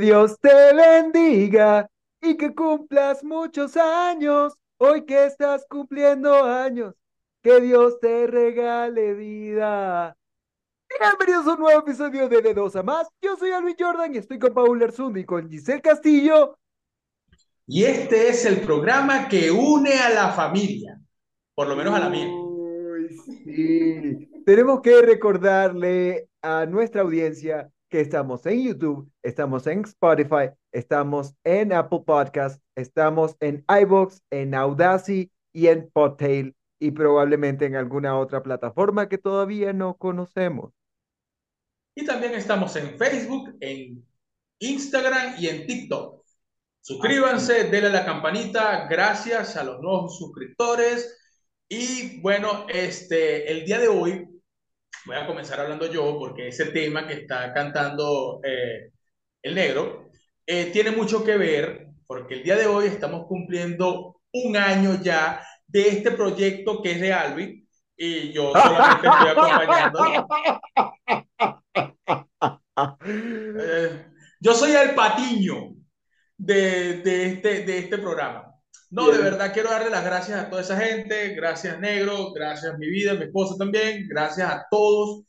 Que Dios te bendiga y que cumplas muchos años. Hoy que estás cumpliendo años, que Dios te regale vida. Bienvenidos a un nuevo episodio de De Dos a Más. Yo soy Alvin Jordan y estoy con Paul Erzundi y con Giselle Castillo. Y este es el programa que une a la familia, por lo menos a la mía. Uy, sí. Tenemos que recordarle a nuestra audiencia que estamos en YouTube, estamos en Spotify, estamos en Apple Podcast, estamos en iBox, en Audacity y en Podtail y probablemente en alguna otra plataforma que todavía no conocemos. Y también estamos en Facebook, en Instagram y en TikTok. Suscríbanse, denle a la campanita, gracias a los nuevos suscriptores. Y bueno, este, el día de hoy voy a comenzar hablando yo porque ese tema que está cantando eh, el negro eh, tiene mucho que ver porque el día de hoy estamos cumpliendo un año ya de este proyecto que es de Alvin y yo solamente estoy acompañando. Eh, yo soy el patiño de, de, este, de este programa. No, de verdad quiero darle las gracias a toda esa gente, gracias Negro, gracias mi vida, mi esposa también, gracias a todos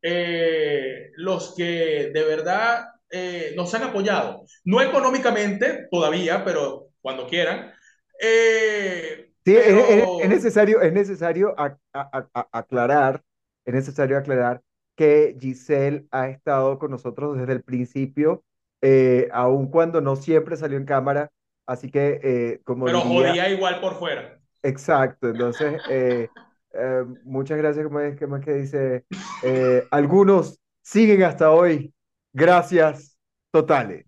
eh, los que de verdad eh, nos han apoyado. No económicamente todavía, pero cuando quieran. Eh, sí, pero... es, es, necesario, es necesario a, a, a, aclarar, es necesario aclarar que Giselle ha estado con nosotros desde el principio, eh, aun cuando no siempre salió en cámara, Así que, eh, como Pero diría, jodía igual por fuera. Exacto, entonces, eh, eh, muchas gracias, como es, como es que dice, eh, algunos siguen hasta hoy, gracias totales.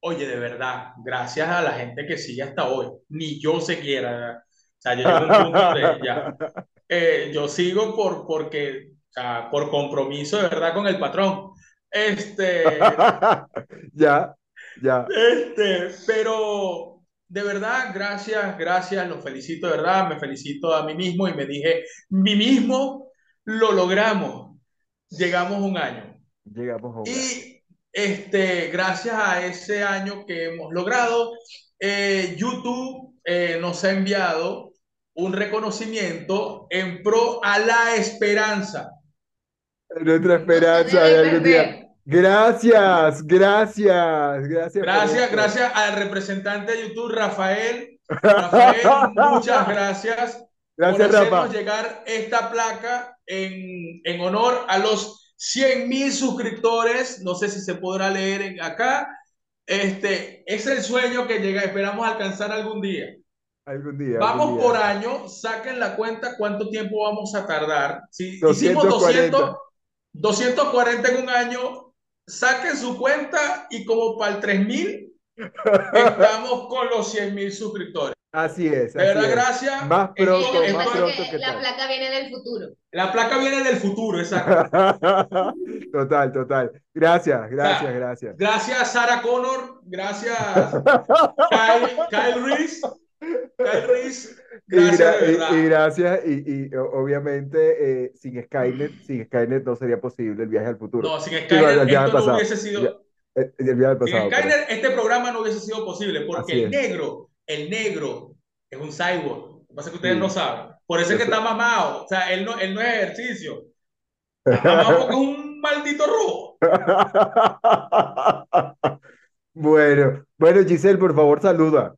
Oye, de verdad, gracias a la gente que sigue hasta hoy, ni yo se quiera, o sea, yo llego a un punto de ya, yo sigo por, porque, o sea, por compromiso de verdad con el patrón, este... ya. Ya. Este, pero de verdad, gracias, gracias, los felicito de verdad, me felicito a mí mismo y me dije, mí mismo lo logramos, llegamos un año. Llegamos a un y año. este, gracias a ese año que hemos logrado, eh, YouTube eh, nos ha enviado un reconocimiento en pro a la esperanza. Nuestra esperanza de algún día. Gracias, gracias, gracias. Gracias, gracias al representante de YouTube, Rafael. Rafael, muchas gracias, gracias por hacernos Rafa. llegar esta placa en, en honor a los 100 mil suscriptores. No sé si se podrá leer en, acá. Este es el sueño que llega, esperamos alcanzar algún día. Algún día. Vamos algún día. por año, saquen la cuenta cuánto tiempo vamos a tardar. Si 240. hicimos 200, 240 en un año, saquen su cuenta y como para el 3000 estamos con los 100 mil suscriptores. Así es. De verdad, gracias. Más pronto, esto- más pronto que que la placa viene del futuro. La placa viene del futuro, exacto. Total, total. Gracias, gracias, Ah. gracias. Gracias, Sarah Connor. Gracias, Kyle, Kyle Reese. Kyle Reese. Y, Gracias, gra- y- y gracias, y, y, obviamente eh, sin Skynet, sin Skynet no sería posible el viaje al futuro. No, sin el al esto no hubiese sido. Eh, el viaje al Sin pasado. Skyler, este programa no hubiese sido posible porque el negro, el negro es un cyborg. Lo que pasa es que ustedes Sí. no saben. Por eso es que está mamado. O sea, él no, él no es ejercicio. Está mamado porque es un maldito rojo. Bueno, bueno, Giselle, por favor, saluda.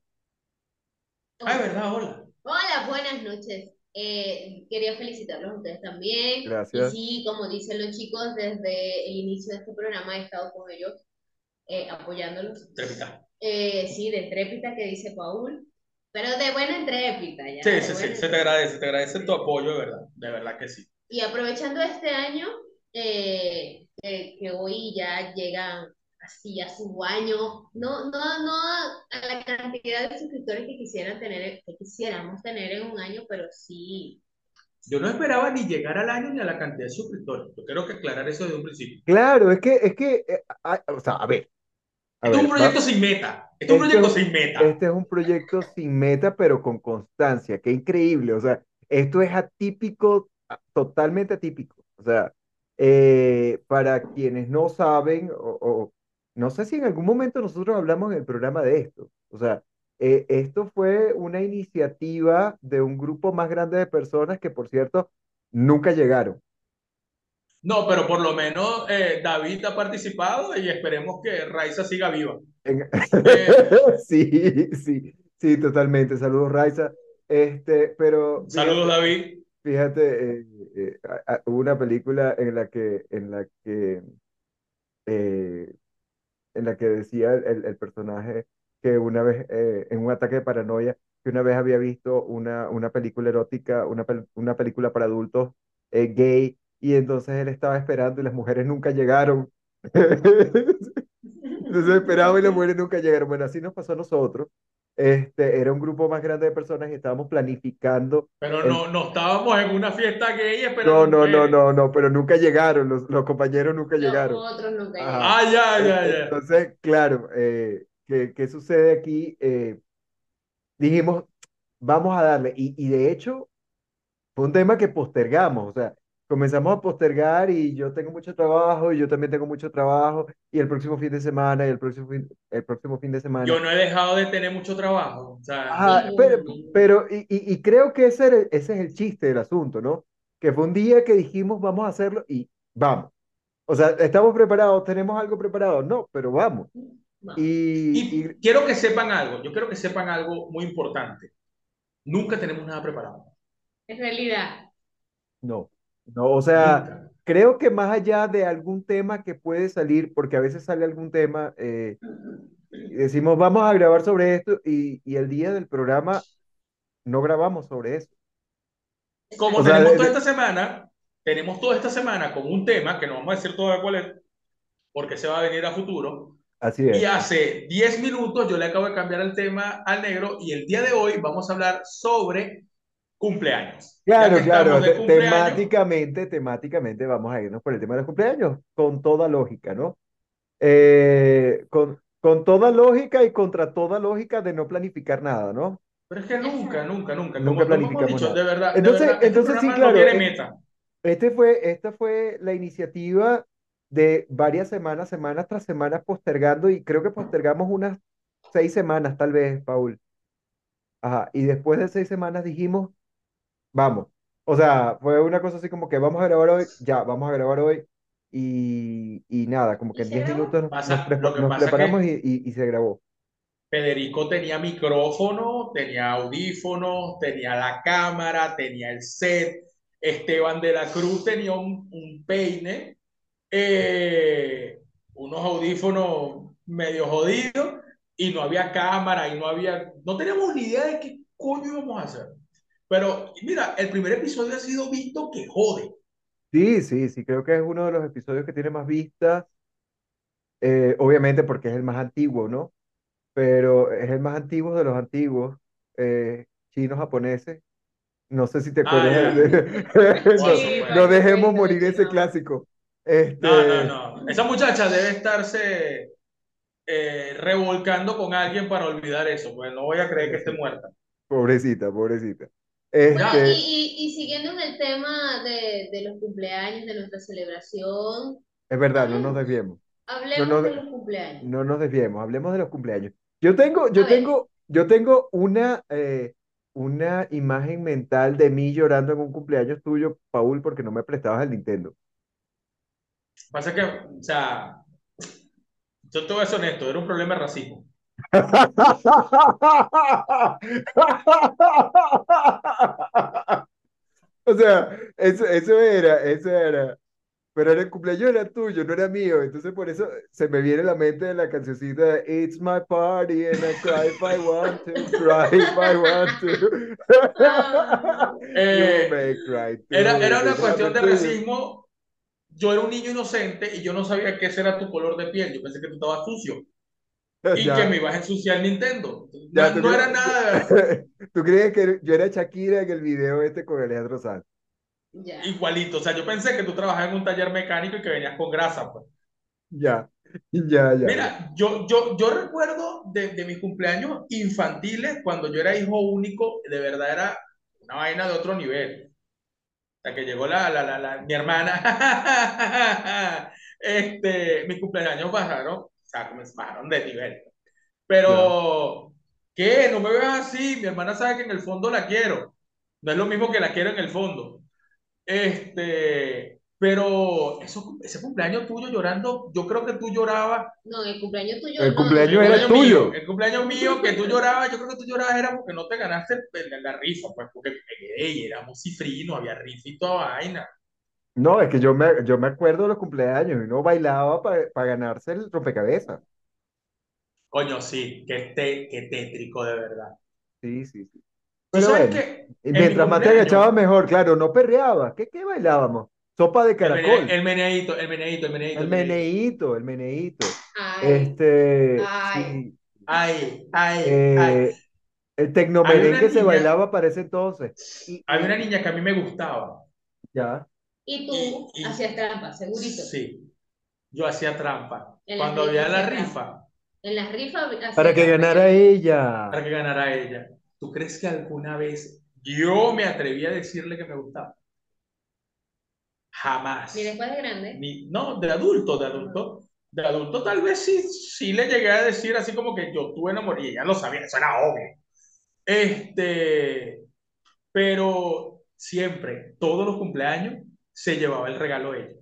Ay, verdad, hola. Hola, buenas noches. Eh, quería felicitarlos a ustedes también. Gracias. Y sí, como dicen los chicos, desde el inicio de este programa he estado con ellos eh, apoyándolos. Trepita. Eh, sí, de trépita que dice Paul, pero de buena entrépita ya. Sí, sí, sí, se te agradece, te agradece tu apoyo, de verdad. De verdad que sí. Y aprovechando este año, eh, que, que hoy ya llega así a su año, no, no, no a la cantidad de suscriptores que quisieran tener, que quisiéramos tener en un año, pero sí. Yo no esperaba ni llegar al año ni a la cantidad de suscriptores. Yo quiero que aclarar eso desde un principio. Claro, es que, es que, eh, ah, o sea, a ver. a Esto es ver, un proyecto va- sin meta. Esto es un Este proyecto es- sin meta. Este es un proyecto sin meta, pero con constancia. Qué increíble. O sea, esto es atípico, a- totalmente atípico. O sea, eh, para quienes no saben o, o no sé si en algún momento nosotros hablamos en el programa de esto. O sea, eh, esto fue una iniciativa de un grupo más grande de personas que, por cierto, nunca llegaron. No, pero por lo menos eh, David ha participado y esperemos que Raiza siga viva. En- Eh, Sí, sí, sí, totalmente. Saludos, Raiza. Este, pero saludos, fíjate, David. fíjate, eh, eh, hubo una película en la que, en la que eh, en la que decía el, el- personaje que una vez, eh, en un ataque de paranoia, que una vez había visto una, una película erótica, una, pel- una película para adultos eh, gay, y entonces él estaba esperando y las mujeres nunca llegaron. Entonces esperaba y las mujeres nunca llegaron. Bueno, así nos pasó a nosotros. Este, era un grupo más grande de personas y estábamos planificando Pero el... no, no estábamos en una fiesta gay No, esperando no, no, mujeres. no, no, pero nunca llegaron, los, los compañeros nunca Los llegaron. otros nunca. Ah, ya, ya, ya. Entonces, claro, eh, ¿qué, qué sucede aquí? Eh, dijimos, vamos a darle, y, y de hecho fue un tema que postergamos, o sea, comenzamos a postergar y yo tengo mucho trabajo y yo también tengo mucho trabajo y el próximo fin de semana y el próximo fin, el próximo fin de semana. Yo no he dejado de tener mucho trabajo. O sea, Ajá, pero, pero y, y- y creo que ese, era ese es el chiste del asunto, ¿no? Que fue un día que dijimos, vamos a hacerlo y vamos. O sea, ¿estamos preparados? ¿Tenemos algo preparado? No, pero vamos. No. Y, y y quiero que sepan algo. Yo quiero que sepan algo muy importante. Nunca tenemos nada preparado. En realidad, no, no, o sea, Nunca. creo que más allá de algún tema que puede salir, porque a veces sale algún tema, eh, y decimos, vamos a grabar sobre esto y, y el día del programa no grabamos sobre eso. Como O sea, tenemos de- toda de- esta semana, tenemos toda esta semana con un tema que no vamos a decir todavía cuál es, porque se va a venir a futuro. Así Y es. hace 10 minutos yo le acabo de cambiar el tema al negro y el día de hoy vamos a hablar sobre cumpleaños. Claro, claro, de cumpleaños, temáticamente, temáticamente vamos a irnos por el tema de los cumpleaños, con toda lógica, ¿no? Eh, con, con toda lógica y contra toda lógica de no planificar nada, ¿no? pero es que nunca, nunca, nunca, Nunca planificamos dicho, nada. de verdad, de Entonces, verdad, este entonces sí, programa claro, no tiene eh, meta. Este fue, esta fue la iniciativa de varias semanas, semanas tras semanas postergando y creo que postergamos unas seis semanas tal vez, Paul. Ajá, y después de seis semanas dijimos, vamos. O sea, fue una cosa así como que vamos a grabar hoy, ya, vamos a grabar hoy y, y nada, como que ¿Y en se 10 grabó? minutos nos, Pasa- nos prepa- lo que nos pasa preparamos que- y, y- y se grabó. Federico tenía micrófono, tenía audífonos, tenía la cámara, tenía el set. Esteban de la Cruz tenía un, un peine, eh, unos audífonos medio jodidos y no había cámara y no había, no teníamos ni idea de qué coño íbamos a hacer. Pero mira, el primer episodio ha sido visto que jode. Sí, sí, sí, creo que es uno de los episodios que tiene más vistas, eh, obviamente porque es el más antiguo, ¿no? Pero es el más antiguo de los antiguos, eh, chinos, japoneses. No sé si te Ah, acuerdas de- No, dejemos morir ese clásico. Este, No, no, no. Esa muchacha debe estarse eh, revolcando con alguien para olvidar eso, pues no voy a creer que esté muerta. Pobrecita, pobrecita. Bueno, Este, y, y, y siguiendo en el tema de, de los cumpleaños, de nuestra celebración, es verdad, no nos desviemos. hablemos No, de los cumpleaños. No nos desviemos, hablemos de los cumpleaños. Yo tengo, yo tengo, yo tengo una, eh, una imagen mental de mí llorando en un cumpleaños tuyo, Paul, porque no me prestabas el Nintendo. Pasa que, o sea, yo te voy a ser honesto, era un problema de racismo. O sea, eso, eso era, eso era. Pero el cumpleaños era tuyo, no era mío. Entonces por eso se me viene a la mente la cancioncita de It's my party and I cry if I want to, cry if I want to. Eh, You may cry too, Era, era una cuestión de racismo. Yo era un niño inocente y yo no sabía que ese era tu color de piel. Yo pensé que tú estabas sucio y Ya, que me ibas a ensuciar Nintendo. ya, No, ¿tú no era nada ¿Tú crees que yo era Shakira en el video este con Alejandro Sanz? Ya. igualito. O sea, yo pensé que tú trabajabas en un taller mecánico y que venías con grasa, pues. Ya, ya, ya. Mira, yo, yo, yo recuerdo de, de mis cumpleaños infantiles, cuando yo era hijo único, de verdad era una vaina de otro nivel. Hasta que llegó la, la, la, la- mi hermana, este, mis cumpleaños bajaron. Sea, como se bajaron de nivel. Pero, ¿qué? No me veas así, mi hermana sabe que en el fondo la quiero. No es lo mismo que la quiero en el fondo. Este, pero eso, ese cumpleaños tuyo llorando, yo creo que tú llorabas. No, el cumpleaños tuyo. El no, cumpleaños no, era cumpleaños tuyo. mío, el cumpleaños mío que tú llorabas, yo creo que tú llorabas era porque no te ganaste el- la rifa, pues, porque ey, éramos cifrinos, había rifa y toda vaina. No, es que yo me, yo me acuerdo de los cumpleaños y uno bailaba para ganarse el rompecabezas. Coño, sí, qué, te- qué tétrico de verdad. Sí, sí, sí. ¿Tú Pero sabes bueno, qué? y En mi mientras más te cumpleaños- agachabas mejor, claro, no perreabas. ¿Qué, qué bailábamos? Sopa de El, mene- caracol. el meneíto, el meneíto, el meneíto. El meneíto, el meneíto. Ay, Este, Ay. sí, Ay, ay, eh, ay. el tecnomerengue se niña- bailaba para ese entonces. Y, Había una y- niña que a mí me gustaba. ya, y tú y- y- hacías trampa, segurito. Sí, yo hacía trampa. En Cuando había la rifa, En las rifas para que trampa. ganara ella. para que ganara ella. ¿Tú crees que alguna vez yo me atreví a decirle que me gustaba? Jamás. Ni después de grande. Ni- no, de adulto, de adulto. De adulto tal vez sí, sí le llegué a decir así como que yo tuve enamorado y ella lo sabía, eso era obvio. Este, pero siempre, todos los cumpleaños, se llevaba el regalo ella.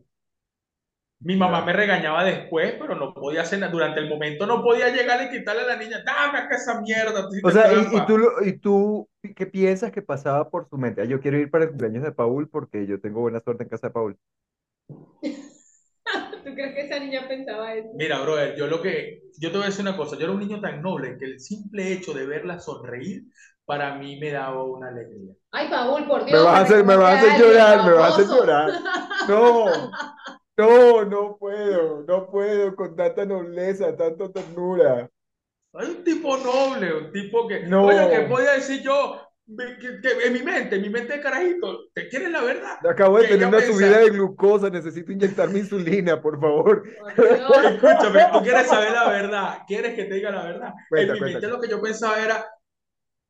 Mi mamá me regañaba después, pero no podía hacer nada. Durante el momento no podía llegar y quitarle a la niña, dame acá esa mierda. tú O sea, y, y trampa". tú, y tú, ¿qué piensas que pasaba por su mente? Ah, yo quiero ir para el cumpleaños de Paul porque yo tengo buena suerte en casa de Paul. ¿Tú crees que esa niña pensaba eso? Mira, brother, yo lo que, yo te voy a decir una cosa, yo era un niño tan noble que el simple hecho de verla sonreír, para mí me daba una alegría. Ay, Paul, por Me Dios. vas a hacer, me vas a hacer llorar, me vas a hacer llorar. No, no, no puedo, no puedo con tanta nobleza, tanta ternura. Hay un tipo noble, un tipo que, No. oye, que podía decir yo, me- que, que en mi mente, en mi mente de carajito, ¿te quieres la verdad? Acabo de tener una subida de glucosa, necesito inyectarme insulina, por favor. Dios. Escúchame, tú quieres saber la verdad, quieres que te diga la verdad. Cuenta, en mi cuenta. mente lo que yo pensaba era,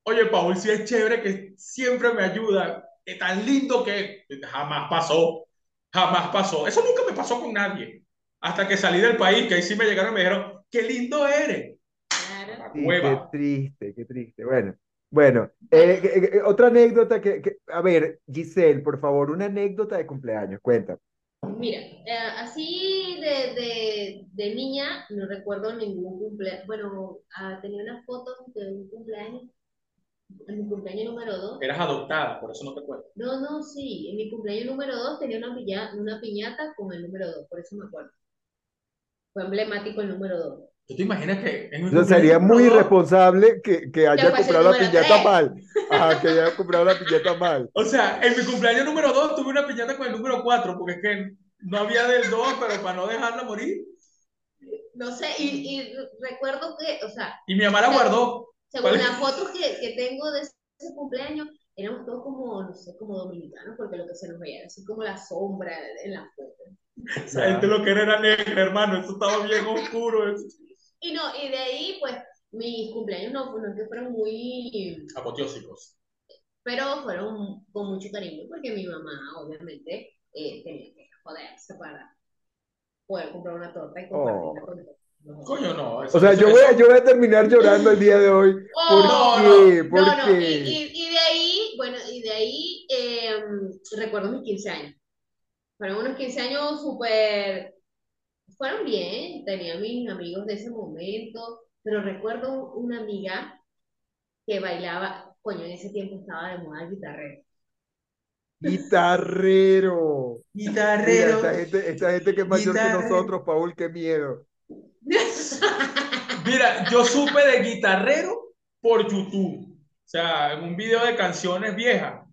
oye, Paul, si es chévere, que siempre me ayuda, es tan lindo que jamás pasó, jamás pasó. Eso nunca me pasó con nadie. Hasta que salí del país, que ahí sí me llegaron y me dijeron, qué lindo eres. Claro. Sí, qué triste, qué triste. Bueno, bueno, eh, eh, eh, otra anécdota que, que- a ver, Giselle, por favor, una anécdota de cumpleaños, cuenta. Mira, eh, así de, de, de niña no recuerdo ningún cumpleaños. Bueno, ah, tenía unas fotos de un cumpleaños, en mi cumpleaños número 2. Eras adoptada, por eso no te acuerdo. No, no, sí, en mi cumpleaños número 2 tenía una, piña- una piñata con el número 2, por eso me acuerdo. Fue emblemático el número 2. ¿Tú te imaginas que en Entonces sería muy irresponsable que, que haya comprado la piñata mal. Ajá, que haya comprado la piñata mal. O sea, en mi cumpleaños número 2 tuve una piñata con el número 4, porque es que no había del 2, pero para no dejarla morir. No sé, y, y recuerdo que, o sea, Y mi mamá la guardó. según las fotos que, que tengo de ese cumpleaños, éramos todos como, no sé, como dominicanos, porque lo que se nos veía era así como la sombra en la foto. Esa gente lo que era era negra, hermano. Eso estaba bien oscuro. eso. Y no, y de ahí, pues, mis cumpleaños no, no que fueron muy, Apoteósicos. pero fueron con mucho cariño, porque mi mamá, obviamente, eh, tenía que joderse para poder comprar una torta y compartirla Oh. con todos. No. Coño, no. eso- O sea, eso- yo voy, a, yo voy a terminar llorando el día de hoy. ¿Por Oh, qué? no, ¿Por no, no, y, qué? y- y de ahí, bueno, y de ahí eh, recuerdo mis 15 años. Fueron unos 15 años súper, fueron bien, tenía mis amigos de ese momento, pero recuerdo una amiga que bailaba, coño, en ese tiempo estaba de moda el guitarrero. Guitarrero. Mira, Guitarrero. esta gente, esta gente que es mayor que nosotros, Paul, qué miedo. Mira, yo supe de guitarrero por YouTube. O sea, en un video de canciones viejas.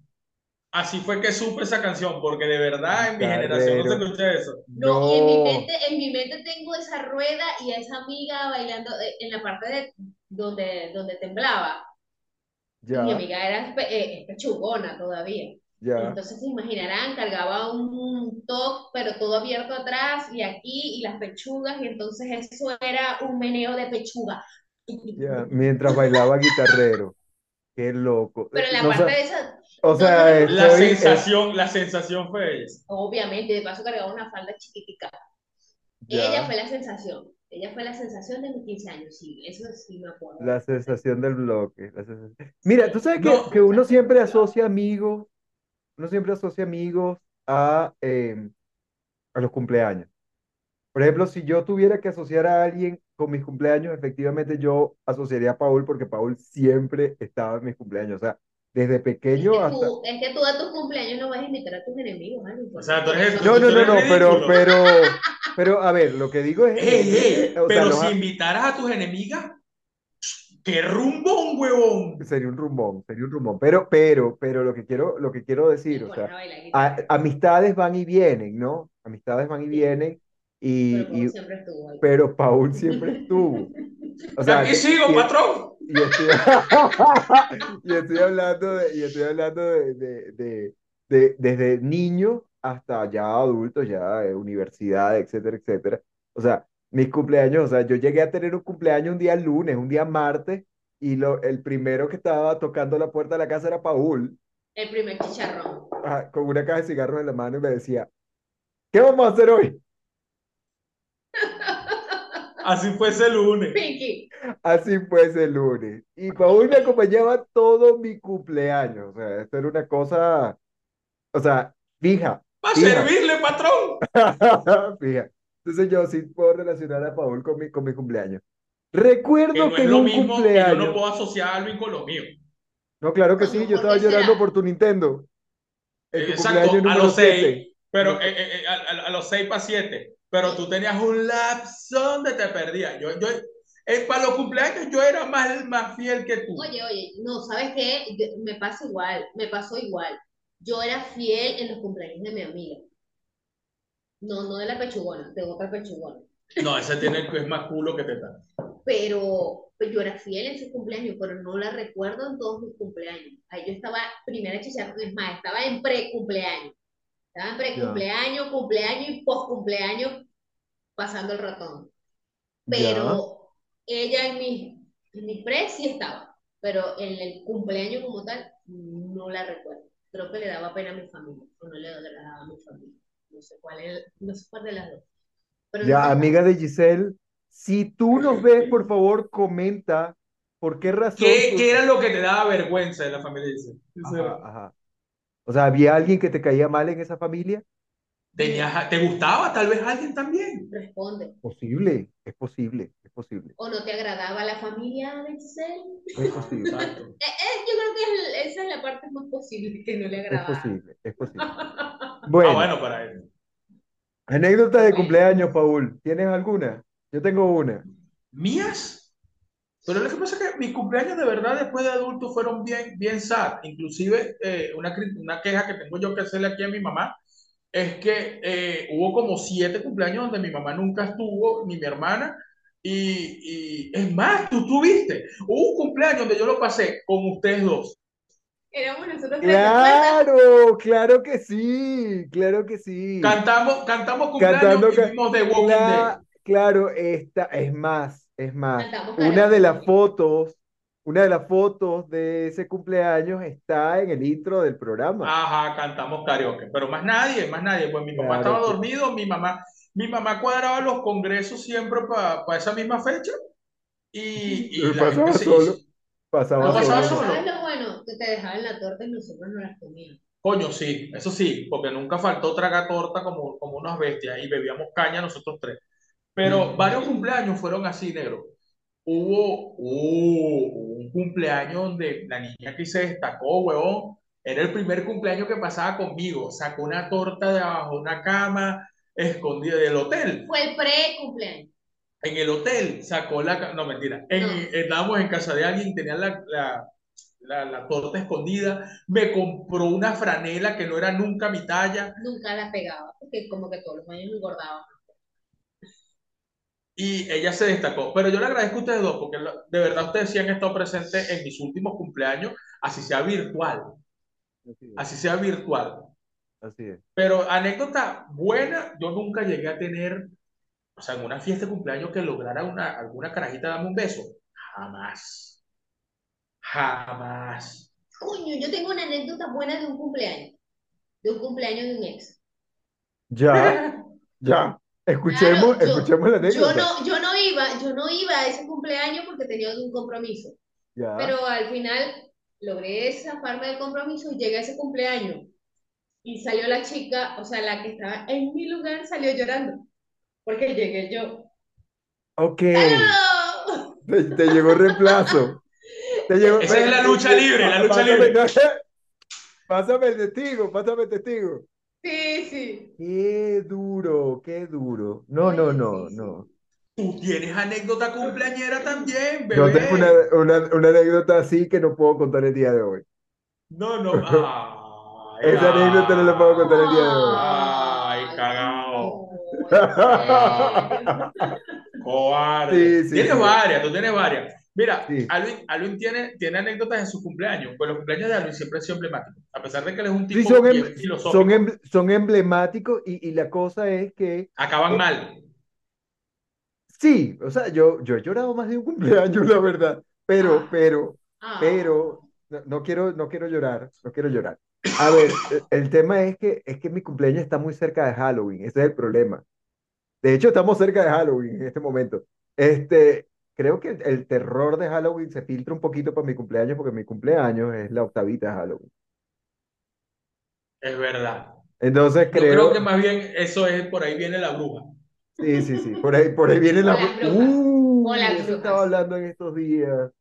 Así fue que supe esa canción, porque de verdad en mi generación no se escucha eso. No, y en mi No. mente, en mi mente tengo esa rueda y a esa amiga bailando eh, en la parte de donde, donde temblaba. Y mi Ya, amiga era eh, pechugona todavía. ya. Entonces se imaginarán, cargaba un top, pero todo abierto atrás y aquí y las pechugas, y entonces eso era un meneo de pechuga. Ya, mientras bailaba guitarrero. Qué loco. Pero en la No parte de esa, o sea, La es- sensación, la sensación fue ella. obviamente, de paso cargaba una falda chiquitica. ya. Ella fue la sensación. Ella fue la sensación de mis 15 años, sí, eso sí me acuerdo. La sensación del bloque. la sensación- Mira, tú sabes que, No. que uno siempre asocia amigos, uno siempre asocia amigos a, eh, a los cumpleaños. Por ejemplo, si yo tuviera que asociar a alguien con mis cumpleaños, efectivamente yo asociaría a Paul porque Paul siempre estaba en mis cumpleaños. O sea, desde Es pequeño que, hasta... tú, es que tú a tus cumpleaños no vas a invitar a tus enemigos, ¿vale? O sea, tú eres- No, no, no, no, pero, pero, pero, a ver, lo que digo es... Ey, ey, o sea, pero si a- invitaras a tus enemigas, ¡qué rumbón, huevón! Sería un rumbón, sería un rumbón. Pero, pero, pero lo que quiero, lo que quiero decir, o sea, a- amistades van y vienen, ¿no? Amistades van y vienen y, pero como y- siempre estuvo ahí. pero Paul siempre estuvo. O sea, Aquí sigo, y- patrón. Y estoy, y estoy hablando de, y estoy hablando de, de, de- de- desde niño hasta ya adulto, ya eh, universidad, etcétera, etcétera. O sea, mis cumpleaños, o sea, yo llegué a tener un cumpleaños un día lunes, un día martes, y lo, el primero que estaba tocando la puerta de la casa era Paul, El primer chicharrón. ah, con una caja de cigarros en la mano y me decía, ¿qué vamos a hacer hoy? Así fuese el lunes. Así fue ese lunes. Y Paul me acompañaba todo mi cumpleaños. O sea, esto era una cosa, o sea, fija, Para servirle, patrón. fija. Entonces yo sí puedo relacionar a Paul con mi, con mi cumpleaños. Que Recuerdo no que es en lo un mismo que yo no cumpleaños, puedo asociar a Alvin con lo mío. no, claro que sí, yo estaba ¿por qué llorando por tu Nintendo. En tu Exacto, cumpleaños a los 7. seis. Pero eh, eh, eh, a, a- los seis para siete. Pero tú tenías un lapso donde te perdías. Yo, yo, eh, para los cumpleaños yo era más, más fiel que tú. Oye, oye, no, ¿sabes qué? Me pasa igual, me pasó igual. Yo era fiel en los cumpleaños de mi amiga. No, no de la pechugona, de otra pechugona. No, ese tiene que es más culo que te da. Pero pues, yo era fiel en su cumpleaños, pero no la recuerdo en todos mis cumpleaños. Ahí yo estaba primera chicharrón, es más, estaba en pre-cumpleaños. Estaba en pre-cumpleaños, cumpleaños y post-cumpleaños pasando el ratón. Pero ella en mi, en mi pre sí estaba, pero en el cumpleaños como tal no la recuerdo. Creo que le daba pena a mi familia, o no le agradaba a mi familia. No sé cuál es, no sé cuál de las dos. Pero no Ya, sé. amiga de Giselle, si tú nos ves, por favor, comenta por qué razón. ¿Qué, tú- qué era lo que te daba vergüenza de la familia? Dice. Ajá, ajá. O sea, ¿había alguien que te caía mal en esa familia? Tenías, ¿te gustaba tal vez alguien también? Responde. Posible, es posible, es posible, ¿O no te agradaba la familia de Giselle? es posible, Exacto. Eh, eh, yo creo que es- esa es la parte más posible que no le es agradaba. posible, es posible. Ah, Bueno, bueno, para él. anécdotas de Bueno. cumpleaños, Paul. ¿Tienes alguna? Yo tengo una. ¿Mías? Pero lo que pasa es que mis cumpleaños de verdad después de adulto fueron bien, bien sad. Inclusive eh, una, una queja que tengo yo que hacerle aquí a mi mamá es que eh, hubo como siete cumpleaños donde mi mamá nunca estuvo, ni mi hermana. Y, y es más, tú tuviste. Hubo un cumpleaños donde yo lo pasé con ustedes dos. Éramos nosotros. Claro, claro que sí, claro que sí. Cantamos, cantamos cumpleaños Cantando y vimos The Walking Dead. Cla- Claro, esta es más, es más. Cantamos Una de las fotos, una de las fotos de ese cumpleaños está en el intro del programa. Ajá, cantamos karaoke, pero más nadie, más nadie. Pues mi papá Claro, estaba sí. dormido, mi mamá, mi mamá cuadraba los congresos siempre para esa misma fecha y, y la pasaba gente solo. Pasaba No pasaba solo. solo. ¿Sabes lo bueno? Que te dejaban la torta y nosotros no las comíamos. Coño, sí, eso sí, porque nunca faltó tragar torta como, como unas bestias y bebíamos caña nosotros tres. Pero Mm. varios cumpleaños fueron así, negro. Hubo, un cumpleaños donde la niña que se destacó, huevón, era el primer cumpleaños que pasaba conmigo. Sacó una torta de abajo de una cama escondida del hotel. Fue el pre-cumpleaños. En el hotel sacó la... No, mentira. En, No. Estábamos en casa de alguien, tenía la, la, la, la torta escondida. Me compró una franela que no era nunca mi talla. Nunca la pegaba, porque como que todos los años me engordaba. Y ella se destacó. Pero yo le agradezco a ustedes dos, porque de verdad ustedes sí han estado presentes en mis últimos cumpleaños, así sea virtual. Así sea virtual. así es. Pero anécdota buena, yo nunca llegué a tener, o sea, en una fiesta de cumpleaños que lograra una, alguna carajita darme un beso. Jamás. Jamás. Coño, yo tengo una anécdota buena de un cumpleaños. De un cumpleaños de un ex. Ya, ya. Escuchemos, Claro, yo, escuchemos la yo anécdota. no, yo no iba, yo no iba a ese cumpleaños porque tenía un compromiso. Ya. Pero al final logré zafarme del compromiso y llegué a ese cumpleaños. Y salió la chica, o sea, la que estaba en mi lugar salió llorando. Porque llegué yo. Ok, te, te llegó reemplazo. Te llegó, Esa es la lucha libre, la lucha Pásame- libre. no, Pásame el testigo, pásame el testigo. Sí, sí. Qué duro, qué duro. No, no, no, sí, sí. no. Tú tienes anécdota cumpleañera también, Yo bebé. tengo una, una, una anécdota así que no puedo contar el día de hoy. No, no. Ay, Esa anécdota no la puedo contar el día de hoy. Ay, cagao. serio. Cobarde. Sí, sí, tienes sí. varias, tú tienes varias. Mira, Sí. Alvin, Alvin tiene, tiene anécdotas en su cumpleaños. Pues los cumpleaños de Alvin siempre han sido emblemáticos. A pesar de que él es un Sí, tipo son, bien em- filosófico. son, em- son emblemáticos y, y la cosa es que Acaban Eh, mal. sí, o sea, yo, yo he llorado más de un cumpleaños, la verdad, pero, Ah. pero, Ah. pero, no, no quiero, no quiero llorar, no quiero llorar. A ver, el, el tema es que, es que mi cumpleaños está muy cerca de Halloween, ese es el problema. De hecho, estamos cerca de Halloween en este momento. Este, creo que el, el terror de Halloween se filtra un poquito para mi cumpleaños, porque mi cumpleaños es la octavita de Halloween. Es verdad. Entonces Yo creo creo, que más bien eso es, por ahí viene la bruja. sí, sí, sí, por ahí, por ahí viene la... Brujas. Uh, estaba hablando en estos días.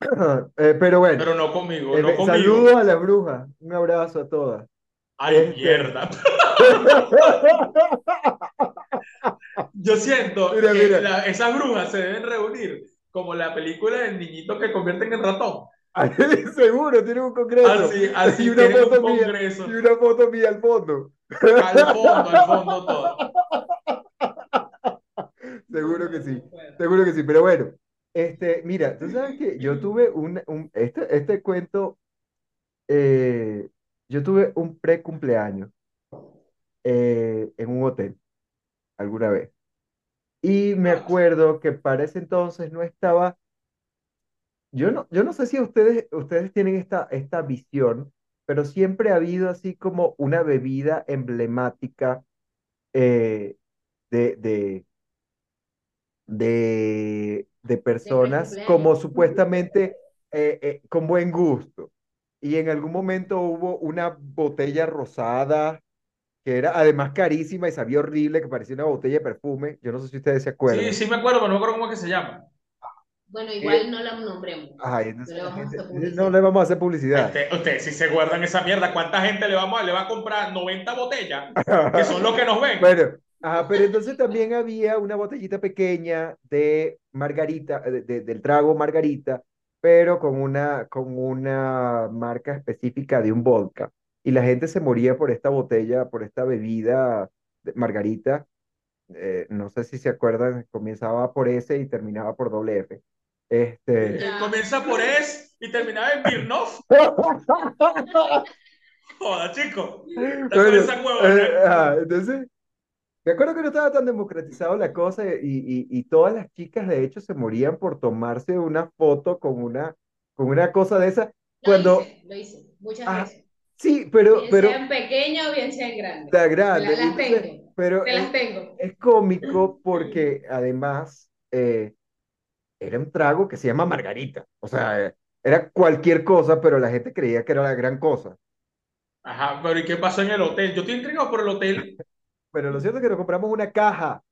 Eh, pero bueno, Pero no conmigo, eh, no conmigo. saludos a las brujas, un abrazo a todas. Ay, Este- mierda. Yo siento Mira, que mira. la- esas brujas se deben reunir como la película del niñito que convierten en ratón. Seguro, tiene un congreso. Así, así y una tienen un foto mía, congreso. y una foto mía al fondo. Al fondo, al fondo todo. Seguro que sí, seguro que sí. Pero bueno, este, mira, tú sabes que yo tuve un, un- este, este cuento, eh, yo tuve un pre-cumpleaños eh, en un hotel alguna vez. Y me acuerdo que para ese entonces no estaba, yo no, yo no sé si ustedes, ustedes tienen esta, esta visión, pero siempre ha habido así como una bebida emblemática eh, de, de, de, de personas como supuestamente eh, eh, con buen gusto. Y en algún momento hubo una botella rosada que era además carísima y sabía horrible, que parecía una botella de perfume. Yo no sé si ustedes se acuerdan. Sí, sí me acuerdo, pero no me acuerdo cómo es que se llama. Bueno, igual no la nombremos. Ay, No entonces le la vamos a gente- hacer publicidad. no le vamos a hacer publicidad. Ustedes usted, si se guardan esa mierda, ¿cuánta gente le vamos a, le va a comprar 90 botellas? Que son los que nos ven. Bueno, ajá, pero entonces también había una botellita pequeña de margarita, de- de- del trago margarita, pero con una, con una marca específica de un vodka. Y la gente se moría por esta botella, por esta bebida de margarita. Eh, no sé si se acuerdan, comenzaba por S y terminaba por doble F. Este, Comienza por S y terminaba en Birnoff. Joda, chico. Bueno, eh, ah, entonces, me acuerdo que no estaba tan democratizado la cosa y, y, y todas las chicas de hecho se morían por tomarse una foto con una, con una cosa de esa. Lo Cuando, hice, lo hice, muchas Ah, veces. Sí, pero, Bien pero sea en pequeña o bien sea en grande. está grande. Las entonces, tengo, pero te las es, tengo. es cómico porque además eh, era un trago que se llama margarita. O sea, eh, era cualquier cosa, pero la gente creía que era la gran cosa. Ajá, pero ¿y qué pasó en el hotel? Yo estoy intrigado por el hotel Pero lo cierto es que nos compramos una caja.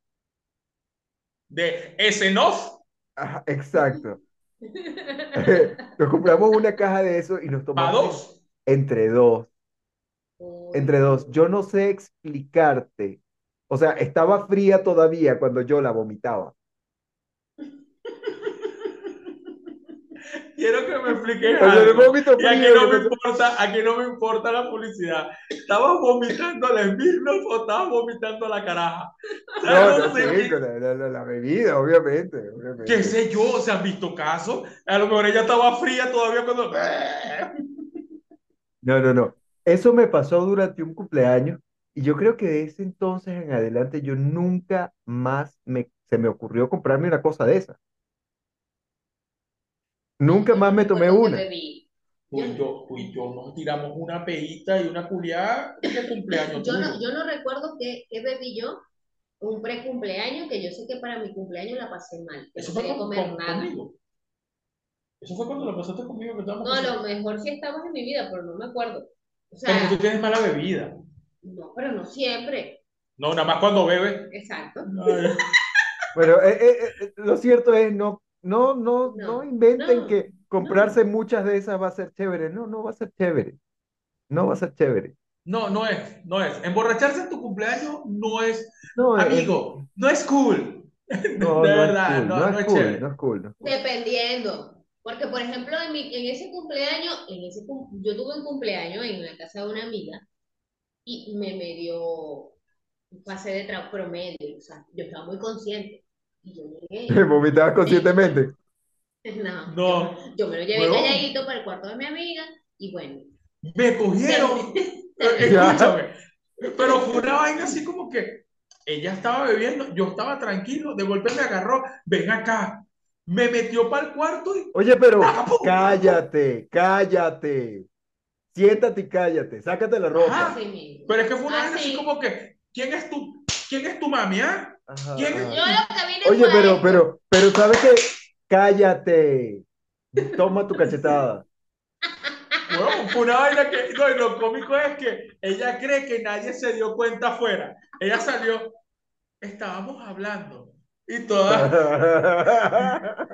de Esenoff. Ajá, exacto. Nos compramos una caja de eso y nos para tomamos dos. Entre dos, entre dos. Yo no sé explicarte. O sea, estaba fría todavía cuando yo la vomitaba. Quiero que me expliques algo. Y aquí no me importa, aquí no me importa la publicidad. ¿Estabas vomitando la Smirnoff o estabas vomitando la caraja? No, no no, sé sí, la- la- la bebida, obviamente, obviamente. qué sé yo, ¿se han visto casos? A lo mejor ella estaba fría todavía cuando... No, no, no. Eso me pasó durante un cumpleaños y yo creo que de ese entonces en adelante yo nunca más me, se me ocurrió comprarme una cosa de esa. Nunca más me tomé una. bebí. Tú y yo, tú y yo nos tiramos una peita y una culiada de cumpleaños Yo no, tuyo. yo no recuerdo qué, qué bebí yo, un pre-cumpleaños que yo sé que para mi cumpleaños la pasé mal. Que Eso no con- comer con- nada. conmigo. Eso fue cuando lo pasaste conmigo que estábamos No, a lo mejor sí estamos en mi vida, pero no me acuerdo. O Pero sea, tú tienes mala bebida. no, pero no siempre. No, nada más cuando bebes. Exacto. Bueno, eh, eh, eh, lo cierto es, no, no, no, No, no inventen no, que comprarse muchas de esas va a ser chévere. No, no va a ser chévere. No va a ser chévere. No, no es, no es. Emborracharse en tu cumpleaños no es, No, es- amigo, no es cool. no, de no es verdad, cool, no, no no es es cool, chévere. no es cool, no es cool. Dependiendo. Porque, por ejemplo, en, mi- en ese cumpleaños, en ese, cum- yo tuve un cumpleaños en la casa de una amiga y me, me dio un pase de trabajo promedio. O sea, yo estaba muy consciente. Y yo llegué. ¿Vomitabas conscientemente? No, No. yo, yo me lo llevé Huevón. calladito para el cuarto de mi amiga y bueno. Me cogieron. Escúchame. Pero fue una vaina así como que ella estaba bebiendo, yo estaba tranquilo, de golpe me agarró, ven acá. Me metió para el cuarto y Oye, pero ¡Vagabundo! cállate, cállate. Siéntate y cállate. Sácate la ropa. Ajá. Pero es que fue una Ah, vaina así sí. como que, ¿quién es tu, quién es tu mami, ah? ¿Quién? Yo lo que vine Oye, pero, pero, pero, ¿sabes qué? Cállate. Toma tu cachetada. Bueno, fue una vaina que, no, y lo cómico es que ella cree que nadie se dio cuenta afuera. Ella salió, estábamos hablando. Y todas,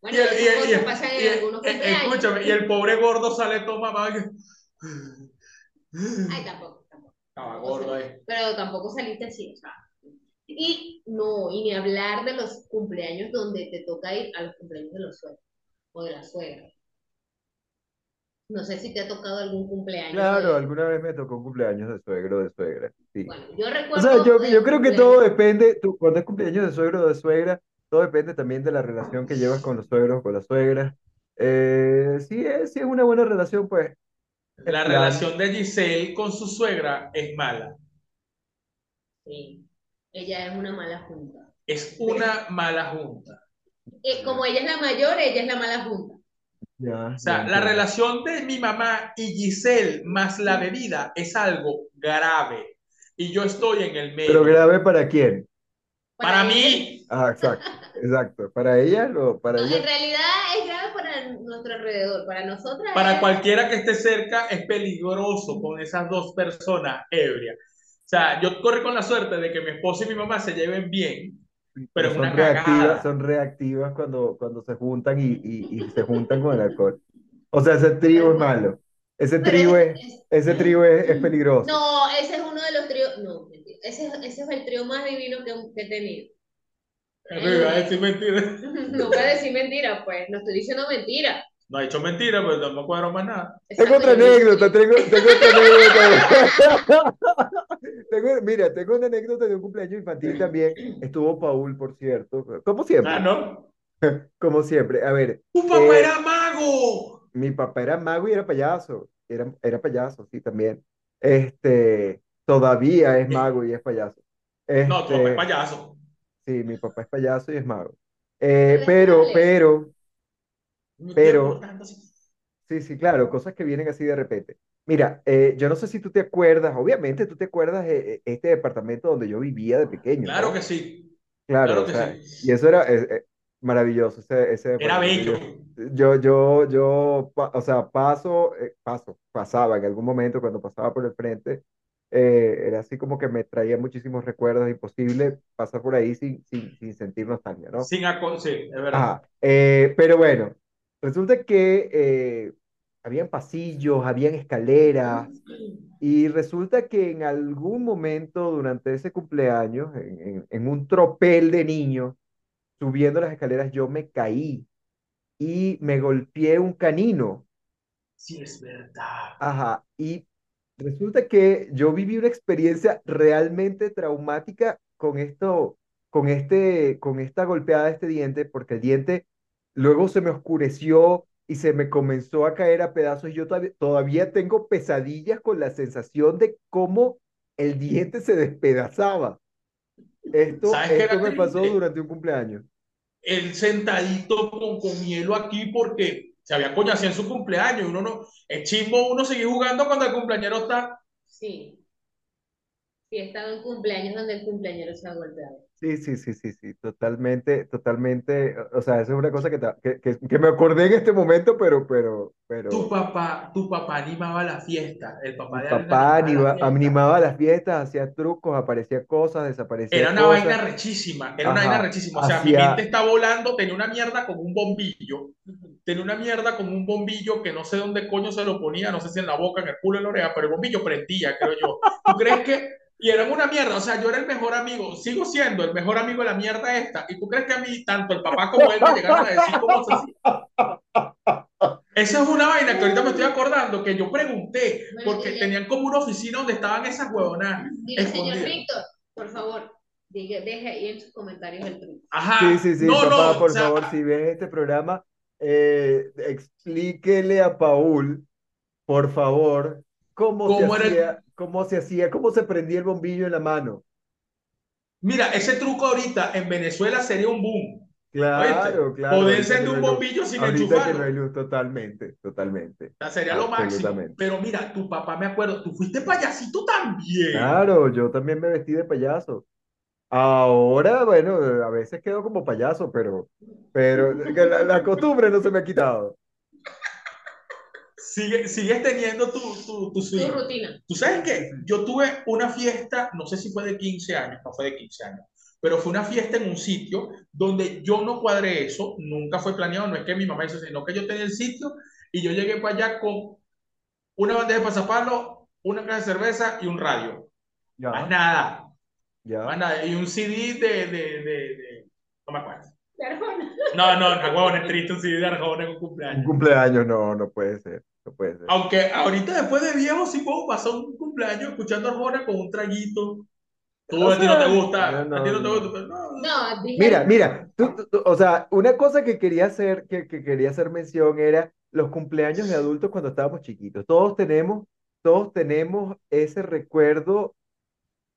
Bueno, y el- y el- y el- en algunos cumpleaños. escúchame, y el pobre gordo sale todo que- Ay, tampoco, tampoco. Estaba gordo ahí. Pero tampoco saliste así, o sea. Y no, y ni hablar de los cumpleaños donde te toca ir a los cumpleaños de los suegros o de la suegra. No sé si te ha tocado algún cumpleaños. Claro, de- alguna vez me tocó un cumpleaños de suegro o de suegra. Sí. Bueno, yo O recuerdo. sea, yo, yo creo que todo depende, tú, cuando es cumpleaños de suegro o de suegra, todo depende también de la relación que llevas con los suegros o con las suegras. Eh, si es, si es una buena relación, pues La plan- relación de Giselle con su suegra es mala. Sí, ella es una mala junta. Es una mala junta. Eh, como ella es la mayor, ella es la mala junta. Ya, O sea, ya la relación de mi mamá y Giselle más la bebida es algo grave. Y yo estoy en el medio. Pero grave para quién? Para mí, Ah, exacto, exacto. Para ella, lo, para No, ella. en realidad es grave para nuestro alrededor. Para nosotras para es- cualquiera que esté cerca, es peligroso con esas dos personas ebrias. O sea, yo corro con la suerte de que mi esposo y mi mamá se lleven bien, pero son una reactivas, son reactivas cuando, cuando se juntan y, y, y se juntan con el alcohol. O sea, ese trío es malo. Ese trío es- es, ese trío es, es peligroso. No, ese es uno de los tríos. No. Ese, es- ese es el trío más divino que, que he tenido. Me iba a decir mentira. No puedo decir mentira, pues. No estoy diciendo mentira. No ha dicho mentira, pero no me cuadro más nada. Tengo otra anécdota, tengo, tengo otra anécdota. Tengo- mira, tengo una anécdota de un cumpleaños infantil también. Estuvo Paul, por cierto. Como siempre, Ah, ¿no? como siempre. A ver, ¡Tu papá Eh, era mago! mi papá era mago y era payaso. Era, era payaso, sí, también. Este, todavía es mago y es payaso. No, tu papá Este, es payaso. sí, mi papá es payaso y es mago. Eh, Pero pero, No pero- tanto. Sí, sí, claro, cosas que vienen así de repente. Mira, eh, yo no sé si tú te acuerdas, obviamente tú te acuerdas de eh, este departamento donde yo vivía de pequeño, Claro ¿no? que sí. Claro, claro o que sea, sí. y eso era eh, eh, maravilloso, ese, ese Era bello. Yo, yo, yo, o sea, paso, eh, paso, pasaba en algún momento cuando pasaba por el frente, eh, era así como que me traía muchísimos recuerdos, imposible pasar por ahí sin, sin, sin sentir nostalgia, ¿no? Sin sí, es verdad. Ajá, eh, pero bueno, resulta que eh, habían pasillos, habían escaleras, y resulta que en algún momento durante ese cumpleaños, en, en- en un tropel de niños, subiendo las escaleras, yo me caí y me golpeé un canino. Sí, es verdad. Ajá, y resulta que yo viví una experiencia realmente traumática con esto, con este, con esta golpeada de este diente, porque el diente luego se me oscureció y se me comenzó a caer a pedazos. y Yo todavía, todavía tengo pesadillas con la sensación de cómo el diente se despedazaba. Esto, ¿Sabes qué era esto me pasó triste? durante un cumpleaños. Él sentadito con, con hielo aquí porque se había coñacido en su cumpleaños. y Uno no, es chimbo uno seguir jugando cuando el cumpleañero está. Sí. Sí, he estado en cumpleaños donde el cumpleañero se ha golpeado. Sí, sí, sí, sí, sí, totalmente, totalmente, o sea, esa es una cosa que, ta- que, que, que me acordé en este momento, pero, pero, Tu pero, papá, tu papá animaba la fiesta, el papá de papá animaba la anima- fiesta. animaba las fiestas, hacía trucos, aparecía cosas, desaparecía Era una vaina rechísima, era una vaina rechísima. O sea, mi mente está volando, tenía una mierda con un bombillo, tenía una mierda con un bombillo que no sé dónde coño se lo ponía, no sé si en la boca, en el culo, en la oreja, pero el bombillo prendía, creo yo. ¿Tú crees que? Y era una mierda, o sea, yo era el mejor amigo, sigo siendo el mejor amigo de la mierda esta. ¿Y tú crees que a mí, tanto el papá como él, me llegaron a decir cómo se hacía? Esa es una vaina que ahorita me estoy acordando, que yo pregunté, Bueno, porque tenían como una oficina donde estaban esas huevonas Dile, señor. Víctor, por favor, diga, deje ahí en sus comentarios el truco. sí, Ajá, sí, sí, no, papá, no, por o sea, favor, si ves este programa, eh, explíquele a Paul, por favor, cómo se ¿cómo el, hacía, cómo se hacía, cómo se prendía el bombillo en la mano. Mira, ese truco ahorita en Venezuela sería un boom. ¿Oíste? Claro, claro, Poder encender no un bombillo sin que no enchufarlo. luz, totalmente, totalmente, O sea, sería lo máximo. Pero mira, tu papá, me acuerdo, tú fuiste payasito también. Claro, yo también me vestí de payaso. Ahora, bueno, a veces quedo como payaso, pero, pero la, la costumbre no se me ha quitado. Sigue, sigues teniendo tu, tu, tu rutina. Tú sabes sí. yo tuve una fiesta, no sé si fue de 15 años, no fue de 15 años, pero fue una fiesta en un sitio donde yo no cuadré eso, nunca fue planeado, no es que mi mamá hizo, sino que yo tenía el sitio y yo llegué para allá con una bandeja de pasapalo, una caja de cerveza y un radio. Más Ya, nada, más ya. nada. Y un CD de, de, de, de- no me acuerdo. No, no, no, huevón, es triste un CD de Arjona en un Un cumpleaños. cumpleaños, no, no puede ser, no puede ser. Aunque ahorita después de viejo sí puedo pasar un cumpleaños escuchando Arjona con un traguito. Tú O a ti no te gusta, no, a ti no te no, gusta, no. no. No, Mira, mira, tú- tú- tú- o sea, una cosa que quería hacer, que, que quería hacer mención era los cumpleaños de adultos cuando estábamos chiquitos. Todos tenemos, todos tenemos ese recuerdo,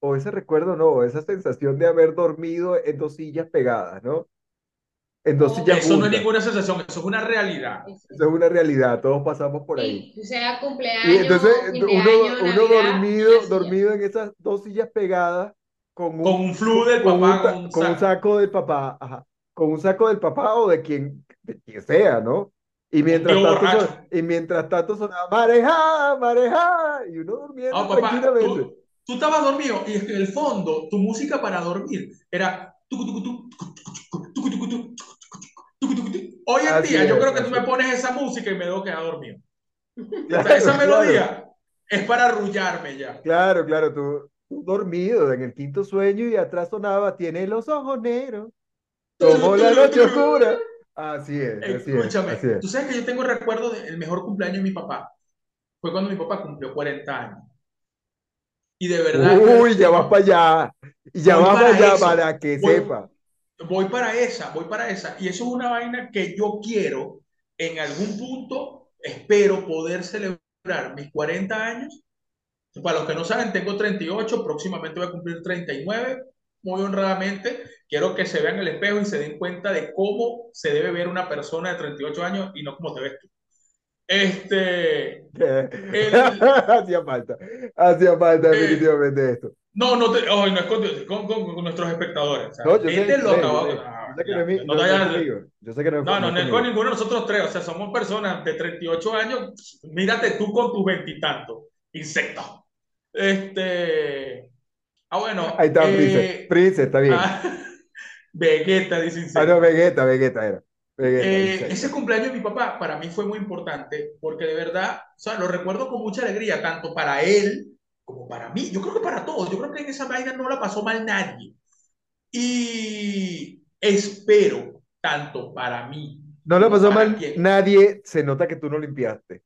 o ese recuerdo no, esa sensación de haber dormido en dos sillas pegadas, ¿no? Entonces ya eso junta. no es ninguna sensación, eso es una realidad. Eso es una realidad, todos pasamos por ahí. Sí, o sea, cumpleaños. Y entonces uno, uno dormido, dormido en esas dos sillas pegadas con un, con un flu del con papá. Un, con, un con un, saco del papá, ajá, con un saco del papá o de quien, de quien sea, ¿no? Y mientras, tanto, son, y mientras tanto sonaba mareja, mareja, y uno durmiendo oh, papá, tranquilamente. Tú, tú estabas dormido y en el fondo tu música para dormir era... Tucu, tucu, tucu, Hoy en Así día yo es, creo que tú me es. pones esa música y me debo quedar dormido. O sea, Claro, esa claro, melodía es para arrullarme ya. claro, claro, tú, tú dormido en el quinto sueño y atrás sonaba, tiene los ojos negros, como la noche oscura. Así es, así es, así Escúchame, es. tú sabes que yo tengo recuerdo del mejor cumpleaños de mi papá. Fue cuando mi papá cumplió 40 años. Y de verdad yo Uy, ya vas para allá, y ya vas para allá eso, para que voy, sepa. Voy para esa, voy para esa. Y eso es una vaina que yo quiero en algún punto, espero poder celebrar mis 40 años. Para los que no saben, tengo 38, próximamente voy a cumplir 39. Muy honradamente, quiero que se vean el espejo y se den cuenta de cómo se debe ver una persona de 38 años y no como te ves tú. Este, el, Hacía falta, hacía falta eh, definitivamente esto. No, no te, ay, no es con, con, nuestros espectadores. No, yo sé, que no no no, no es vayas- conmigo. Yo sé que no es, No, no no, es no es con ninguno de nosotros tres. O sea, somos personas de 38 años. Mírate tú con tus veintitantos. Insecto. Este. Ah, bueno. Ahí está, Prince. Eh, Prince, está bien. ah, Vegeta, dice Ah, no, insecto. Vegeta, Vegeta era. Vegeta, Eh, insecto. ese cumpleaños de mi papá para mí fue muy importante porque de verdad, o sea, lo recuerdo con mucha alegría, tanto para él como para mí. Yo creo que para todos. Yo creo que en esa vaina no la pasó mal nadie. Y espero, tanto para mí No le como pasó mal quien nadie, se nota que tú no limpiaste.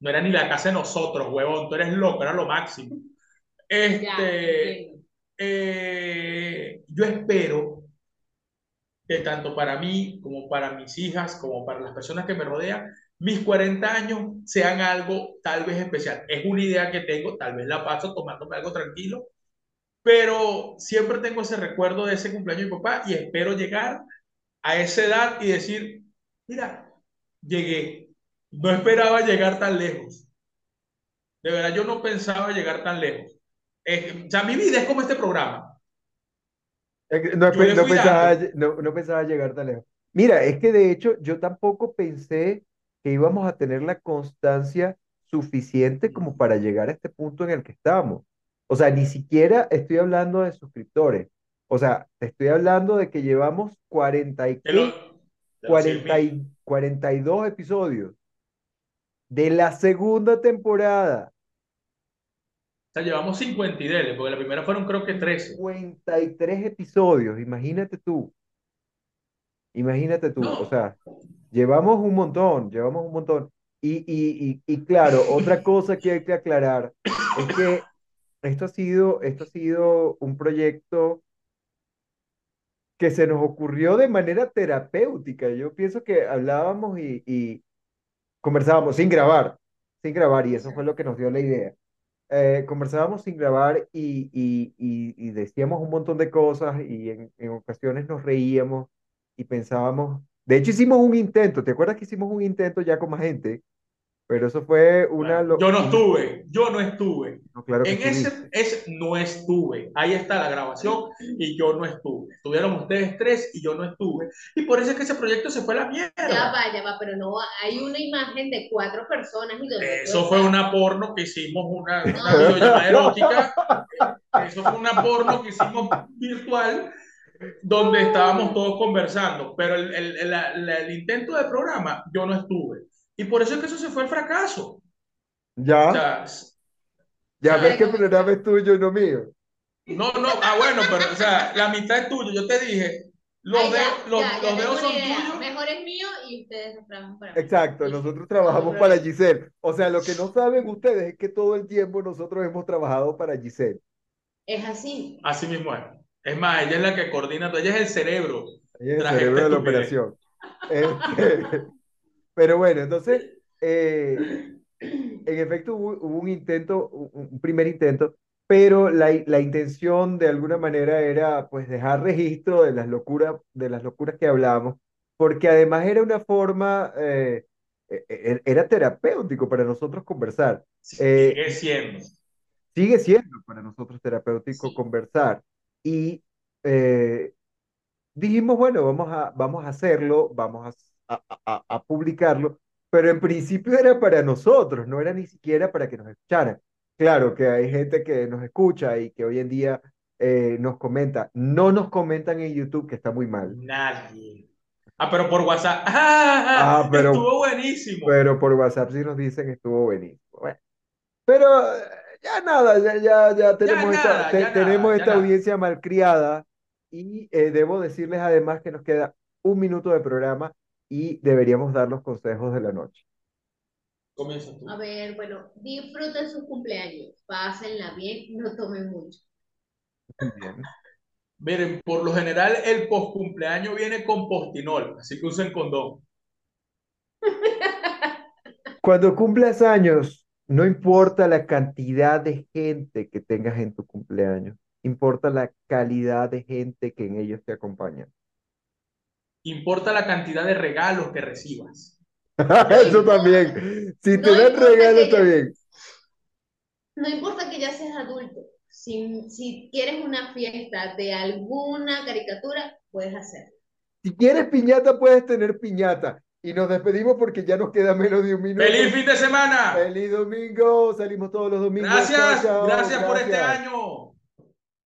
No era ni la casa de nosotros, huevón. Tú eres loco, era lo máximo. Ya, Este, eh, yo espero que tanto para mí, como para mis hijas, como para las personas que me rodean, mis 40 años sean algo tal vez especial. Es una idea que tengo, tal vez la paso tomándome algo tranquilo, pero siempre tengo ese recuerdo de ese cumpleaños de mi papá y espero llegar a esa edad y decir, mira, llegué. No esperaba llegar tan lejos. De verdad, yo no pensaba llegar tan lejos. Eh, o sea, mi vida es como este programa. No, no pensaba, no, no pensaba llegar tan lejos. Mira, es que de hecho yo tampoco pensé que íbamos a tener la constancia suficiente como para llegar a este punto en el que estamos. O sea, ni siquiera estoy hablando de suscriptores. O sea, te estoy hablando de que llevamos 40 y 100 40 y, 42 episodios de la segunda temporada. O sea, llevamos 50 y dele, porque la primera fueron creo que 13. 53 episodios, imagínate tú. Imagínate tú, o No. sea, llevamos un montón, llevamos un montón. Y, y, y, y claro, otra cosa que hay que aclarar es que esto ha sido, esto ha sido un proyecto que se nos ocurrió de manera terapéutica. Yo pienso que hablábamos y, y conversábamos sin grabar, sin grabar, y eso fue lo que nos dio la idea. Eh, conversábamos sin grabar y, y, y, y decíamos un montón de cosas y en, en ocasiones nos reíamos y pensábamos, de hecho hicimos un intento, ¿te acuerdas que hicimos un intento ya con más gente? Pero eso fue una... Bueno, lo- yo no estuve, yo no estuve. No, claro En ese es, no estuve. Ahí está la grabación y yo no estuve. Estuvieron ustedes tres y yo no estuve. Y por eso es que ese proyecto se fue a la Ya mierda. va, ya va, pero no, hay una imagen de cuatro personas y Eso fue una porno que hicimos, una, una videollamada erótica. Eso fue una porno que hicimos virtual donde estábamos todos conversando. Pero el, el, el, el intento de programa, yo no estuve. Y por eso es que eso se fue al fracaso. O Ya, sea, ya o sea, ves que el programa es tuyo y no mío. No, no, ah, bueno, pero, o sea, la mitad es tuyo. Yo te dije, los, Ay, de- ya, los, ya, ya los dedos son idea. tuyos. Mejor es mío y ustedes trabajan para mí. Exacto, Sí. nosotros trabajamos para Giselle. O sea, lo que no saben ustedes es que todo el tiempo nosotros hemos trabajado para Giselle. Es así. Así mismo es. Es más, ella es la que coordina todo. Ella es el cerebro. Ella es el cerebro de la operación. Este, pero bueno, entonces, eh, en efecto hubo, hubo un intento, un, primer intento, pero la, la intención de alguna manera era pues dejar registro de las locuras, de las locuras que hablábamos, porque además era una forma, eh, e- e- era terapéutico para nosotros conversar. Eh, Sigue siendo. sigue siendo para nosotros terapéutico Sí. conversar. Y eh, dijimos, bueno, vamos a, vamos a hacerlo, vamos a, a- a- publicarlo, pero en principio era para nosotros, no era ni siquiera para que nos escucharan. Claro que hay gente que nos escucha y que hoy en día eh, nos comenta, no nos comentan en YouTube, que está muy mal, Nadie. Ah, pero por WhatsApp. ¡Ah! Ah, pero- Estuvo buenísimo. pero por WhatsApp sí nos dicen estuvo buenísimo. Bueno, pero ya nada, ya, ya, ya tenemos esta, nada, te- ya tenemos nada, ya esta nada. audiencia malcriada y eh, debo decirles además que nos queda un minuto de programa y deberíamos dar los consejos de la noche. Comienza tú. A ver, bueno, disfruten sus cumpleaños, pásenla bien, no tomen mucho. Bien. Miren, por lo general el post cumpleaños viene con postinol, así que usen condón. Cuando cumplas años, no importa la cantidad de gente que tengas en tu cumpleaños, importa la calidad de gente que en ellos te acompaña. Importa la cantidad de regalos que recibas. Eso también. Si te No dan importa regalo, que está ya- bien. No importa que ya seas adulto, si, si quieres una fiesta de alguna caricatura, puedes hacerlo. Si quieres piñata, puedes tener piñata. Y nos despedimos porque ya nos queda menos de un minuto. ¡Feliz fin de semana! Feliz domingo. Salimos todos los domingos. Gracias, Chao, chao. gracias por este Gracias. año.